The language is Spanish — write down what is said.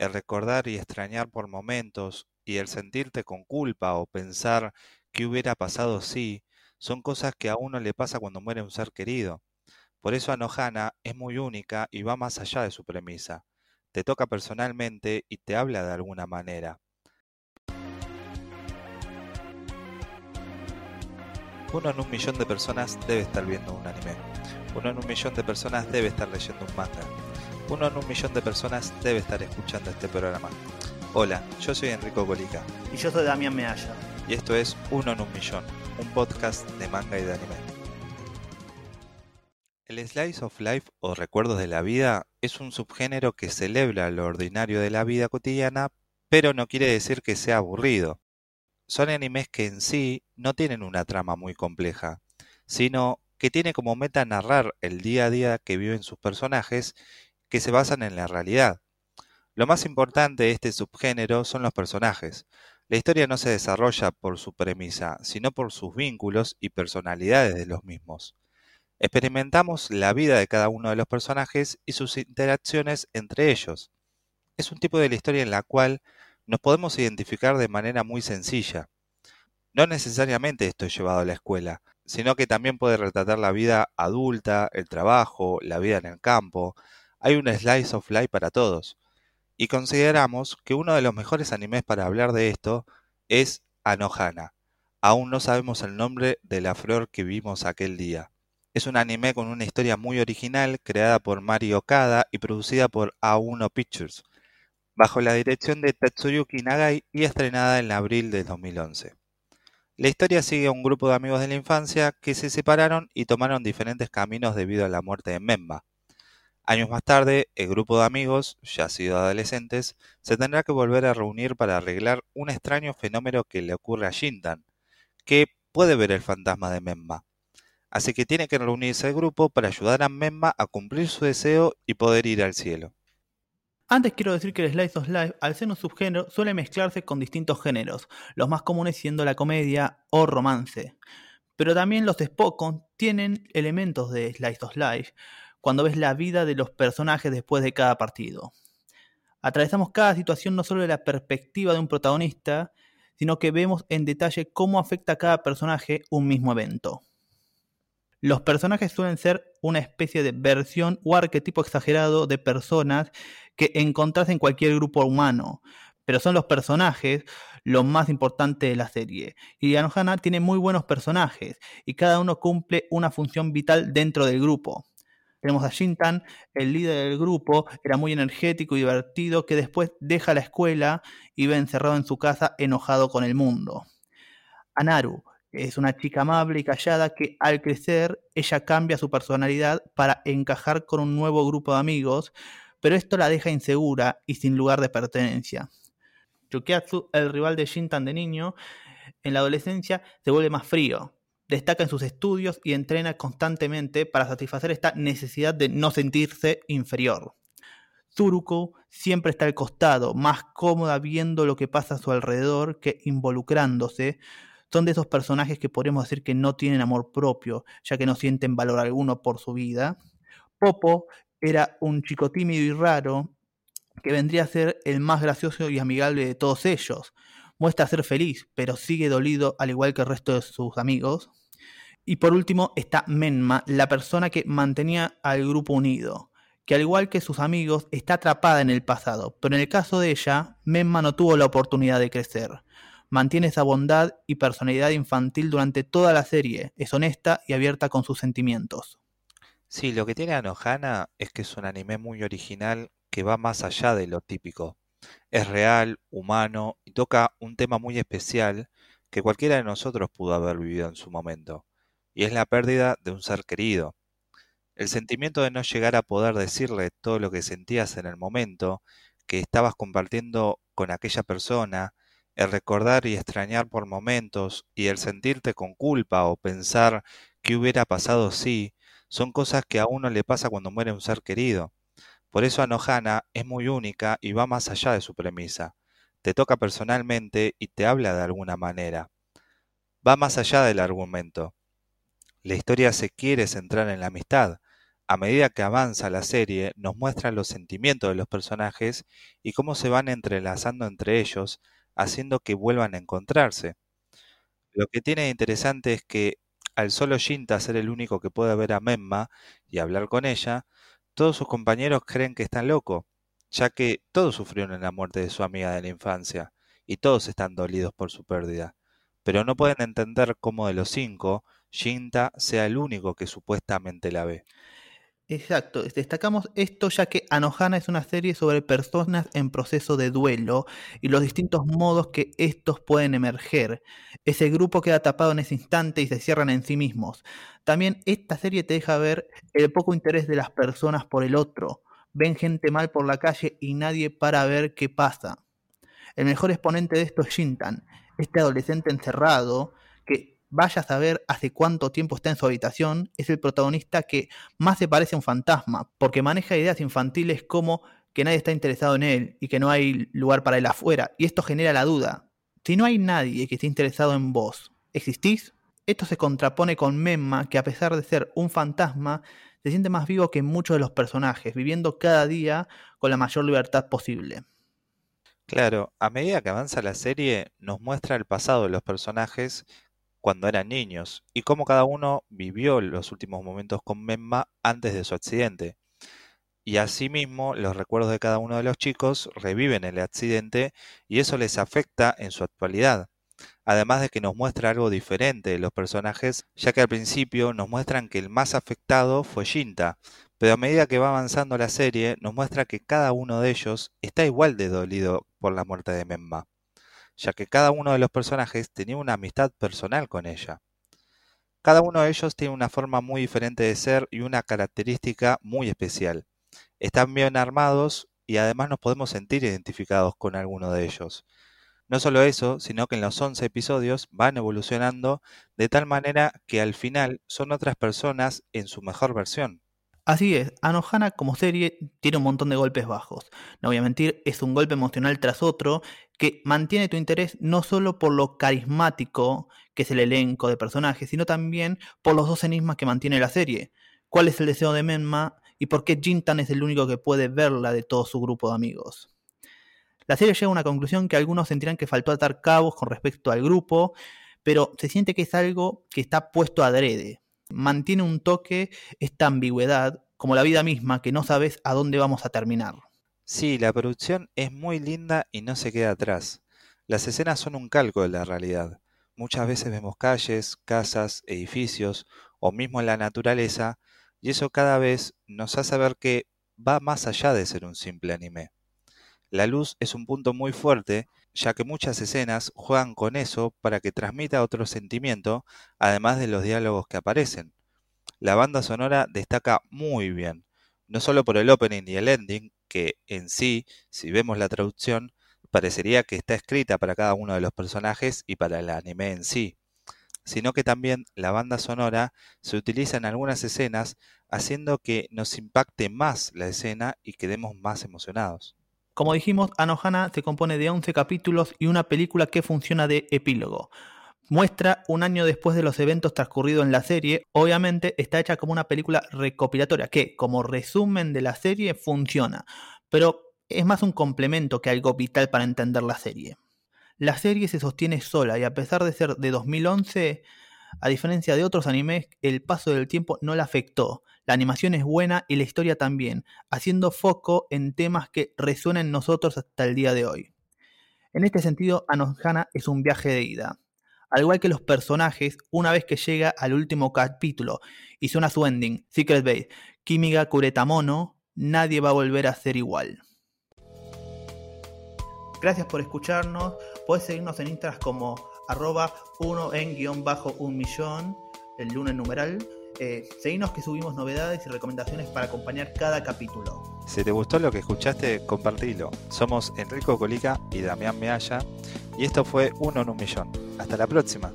el recordar y extrañar por momentos y el sentirte con culpa o pensar qué hubiera pasado si, son cosas que a uno le pasa cuando muere un ser querido. Por eso Anohana es muy única y va más allá de su premisa. Te toca personalmente y te habla de alguna manera. Uno en un millón de personas debe estar viendo un anime. Uno en un millón de personas debe estar leyendo un manga. Uno en un millón de personas debe estar escuchando este programa. Hola, yo soy Enrico Colica. Y yo soy Damián Mealla. Y esto es Uno en un millón, un podcast de manga y de anime. El Slice of Life o Recuerdos de la Vida es un subgénero que celebra lo ordinario de la vida cotidiana, pero no quiere decir que sea aburrido son animes que en sí no tienen una trama muy compleja, sino que tiene como meta narrar el día a día que viven sus personajes que se basan en la realidad. Lo más importante de este subgénero son los personajes. La historia no se desarrolla por su premisa, sino por sus vínculos y personalidades de los mismos. Experimentamos la vida de cada uno de los personajes y sus interacciones entre ellos. Es un tipo de la historia en la cual nos podemos identificar de manera muy sencilla. No necesariamente esto es llevado a la escuela, sino que también puede retratar la vida adulta, el trabajo, la vida en el campo. Hay un slice of life para todos. Y consideramos que uno de los mejores animes para hablar de esto es Anohana. Aún no sabemos el nombre de la flor que vimos aquel día. Es un anime con una historia muy original creada por Mario Okada y producida por A1 Pictures bajo la dirección de Tatsuyuki Nagai y estrenada en abril de 2011. La historia sigue a un grupo de amigos de la infancia que se separaron y tomaron diferentes caminos debido a la muerte de Memba. Años más tarde, el grupo de amigos, ya sido adolescentes, se tendrá que volver a reunir para arreglar un extraño fenómeno que le ocurre a Shintan, que puede ver el fantasma de Memba. Así que tiene que reunirse el grupo para ayudar a Memba a cumplir su deseo y poder ir al cielo. Antes quiero decir que el Slice of Life, al ser un subgénero, suele mezclarse con distintos géneros, los más comunes siendo la comedia o romance. Pero también los Spokon tienen elementos de Slice of Life, cuando ves la vida de los personajes después de cada partido. Atravesamos cada situación no solo de la perspectiva de un protagonista, sino que vemos en detalle cómo afecta a cada personaje un mismo evento. Los personajes suelen ser una especie de versión o arquetipo exagerado de personas que encontrás en cualquier grupo humano, pero son los personajes lo más importante de la serie. Y Anohana tiene muy buenos personajes y cada uno cumple una función vital dentro del grupo. Tenemos a Shintan, el líder del grupo, era muy energético y divertido, que después deja la escuela y ve encerrado en su casa enojado con el mundo. Anaru, es una chica amable y callada que al crecer ella cambia su personalidad para encajar con un nuevo grupo de amigos, pero esto la deja insegura y sin lugar de pertenencia. Yukiatsu, el rival de Shintan de niño, en la adolescencia se vuelve más frío, destaca en sus estudios y entrena constantemente para satisfacer esta necesidad de no sentirse inferior. Tsuruko siempre está al costado, más cómoda viendo lo que pasa a su alrededor que involucrándose, son de esos personajes que podemos decir que no tienen amor propio, ya que no sienten valor alguno por su vida. Popo era un chico tímido y raro que vendría a ser el más gracioso y amigable de todos ellos. Muestra ser feliz, pero sigue dolido al igual que el resto de sus amigos. Y por último está Menma, la persona que mantenía al grupo unido, que al igual que sus amigos está atrapada en el pasado, pero en el caso de ella, Menma no tuvo la oportunidad de crecer mantiene esa bondad y personalidad infantil durante toda la serie, es honesta y abierta con sus sentimientos. Sí, lo que tiene Anohana es que es un anime muy original que va más allá de lo típico. Es real, humano y toca un tema muy especial que cualquiera de nosotros pudo haber vivido en su momento, y es la pérdida de un ser querido. El sentimiento de no llegar a poder decirle todo lo que sentías en el momento, que estabas compartiendo con aquella persona, el recordar y extrañar por momentos y el sentirte con culpa o pensar qué hubiera pasado si, son cosas que a uno le pasa cuando muere un ser querido. Por eso Anohana es muy única y va más allá de su premisa. Te toca personalmente y te habla de alguna manera. Va más allá del argumento. La historia se quiere centrar en la amistad, A medida que avanza la serie, nos muestra los sentimientos de los personajes y cómo se van entrelazando entre ellos, haciendo que vuelvan a encontrarse. Lo que tiene de interesante es que al solo Shinta ser el único que puede ver a Memma y hablar con ella, todos sus compañeros creen que está loco, ya que todos sufrieron la muerte de su amiga de la infancia y todos están dolidos por su pérdida, pero no pueden entender cómo de los cinco, Shinta sea el único que supuestamente la ve. Exacto, destacamos esto ya que Anohana es una serie sobre personas en proceso de duelo y los distintos modos que estos pueden emerger. Ese grupo queda tapado en ese instante y se cierran en sí mismos. También esta serie te deja ver el poco interés de las personas por el otro. Ven gente mal por la calle y nadie para ver qué pasa. El mejor exponente de esto es Shintan, este adolescente encerrado vaya a saber hace cuánto tiempo está en su habitación, es el protagonista que más se parece a un fantasma, porque maneja ideas infantiles como que nadie está interesado en él y que no hay lugar para él afuera, y esto genera la duda. Si no hay nadie que esté interesado en vos, ¿existís? Esto se contrapone con Memma, que a pesar de ser un fantasma, se siente más vivo que muchos de los personajes, viviendo cada día con la mayor libertad posible. Claro, a medida que avanza la serie, nos muestra el pasado de los personajes cuando eran niños y cómo cada uno vivió los últimos momentos con Memma antes de su accidente. Y asimismo, los recuerdos de cada uno de los chicos reviven el accidente y eso les afecta en su actualidad. Además de que nos muestra algo diferente de los personajes, ya que al principio nos muestran que el más afectado fue Shinta, pero a medida que va avanzando la serie nos muestra que cada uno de ellos está igual de dolido por la muerte de Memma ya que cada uno de los personajes tenía una amistad personal con ella. Cada uno de ellos tiene una forma muy diferente de ser y una característica muy especial. Están bien armados y además nos podemos sentir identificados con alguno de ellos. No solo eso, sino que en los 11 episodios van evolucionando de tal manera que al final son otras personas en su mejor versión. Así es, Anohana como serie tiene un montón de golpes bajos. No voy a mentir, es un golpe emocional tras otro que mantiene tu interés no solo por lo carismático que es el elenco de personajes, sino también por los dos enigmas que mantiene la serie. ¿Cuál es el deseo de Menma y por qué Jintan es el único que puede verla de todo su grupo de amigos? La serie llega a una conclusión que algunos sentirán que faltó atar cabos con respecto al grupo, pero se siente que es algo que está puesto adrede mantiene un toque esta ambigüedad, como la vida misma, que no sabes a dónde vamos a terminar. Sí, la producción es muy linda y no se queda atrás. Las escenas son un calco de la realidad. Muchas veces vemos calles, casas, edificios o mismo la naturaleza, y eso cada vez nos hace ver que va más allá de ser un simple anime. La luz es un punto muy fuerte, ya que muchas escenas juegan con eso para que transmita otro sentimiento, además de los diálogos que aparecen. La banda sonora destaca muy bien, no solo por el opening y el ending, que en sí, si vemos la traducción, parecería que está escrita para cada uno de los personajes y para el anime en sí, sino que también la banda sonora se utiliza en algunas escenas haciendo que nos impacte más la escena y quedemos más emocionados. Como dijimos, Anohana se compone de 11 capítulos y una película que funciona de epílogo. Muestra un año después de los eventos transcurridos en la serie, obviamente está hecha como una película recopilatoria que, como resumen de la serie, funciona, pero es más un complemento que algo vital para entender la serie. La serie se sostiene sola y a pesar de ser de 2011, a diferencia de otros animes, el paso del tiempo no la afectó. La animación es buena y la historia también, haciendo foco en temas que resuenan en nosotros hasta el día de hoy. En este sentido, Anohana es un viaje de ida. Al igual que los personajes, una vez que llega al último capítulo y suena su ending, Secret Base, Kimiga Kuretamono, nadie va a volver a ser igual. Gracias por escucharnos. Puedes seguirnos en Instagram como arroba 1 en guion bajo un millón, el lunes numeral. Eh, seguinos que subimos novedades y recomendaciones para acompañar cada capítulo. Si te gustó lo que escuchaste, compartilo. Somos Enrico Colica y Damián Mealla y esto fue Uno en un millón. Hasta la próxima.